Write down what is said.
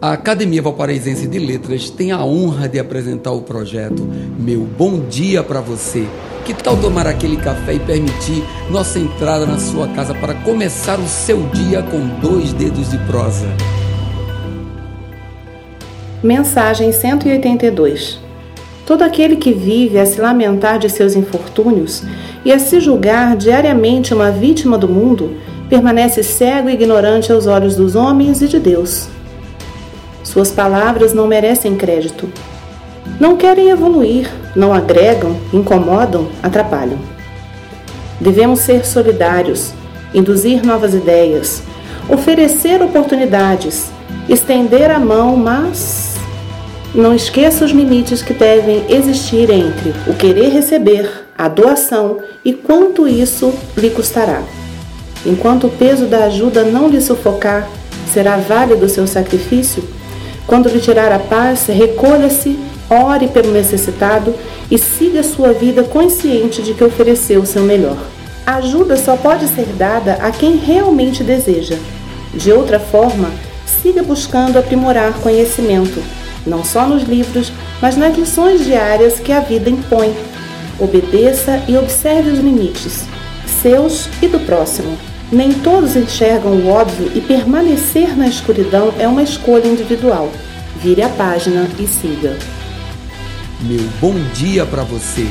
A Academia Valparaísense de Letras tem a honra de apresentar o projeto Meu Bom Dia para Você. Que tal tomar aquele café e permitir nossa entrada na sua casa para começar o seu dia com dois dedos de prosa? Mensagem 182 Todo aquele que vive a se lamentar de seus infortúnios e a se julgar diariamente uma vítima do mundo, permanece cego e ignorante aos olhos dos homens e de Deus. Suas palavras não merecem crédito. Não querem evoluir, não agregam, incomodam, atrapalham. Devemos ser solidários, induzir novas ideias, oferecer oportunidades, estender a mão, mas não esqueça os limites que devem existir entre o querer receber, a doação e quanto isso lhe custará. Enquanto o peso da ajuda não lhe sufocar, será válido o seu sacrifício? Quando lhe tirar a paz, recolha-se, ore pelo necessitado e siga sua vida consciente de que ofereceu o seu melhor. A ajuda só pode ser dada a quem realmente deseja. De outra forma, siga buscando aprimorar conhecimento, não só nos livros, mas nas lições diárias que a vida impõe. Obedeça e observe os limites, seus e do próximo. Nem todos enxergam o óbvio e permanecer na escuridão é uma escolha individual. Vire a página e siga. Meu bom dia para você.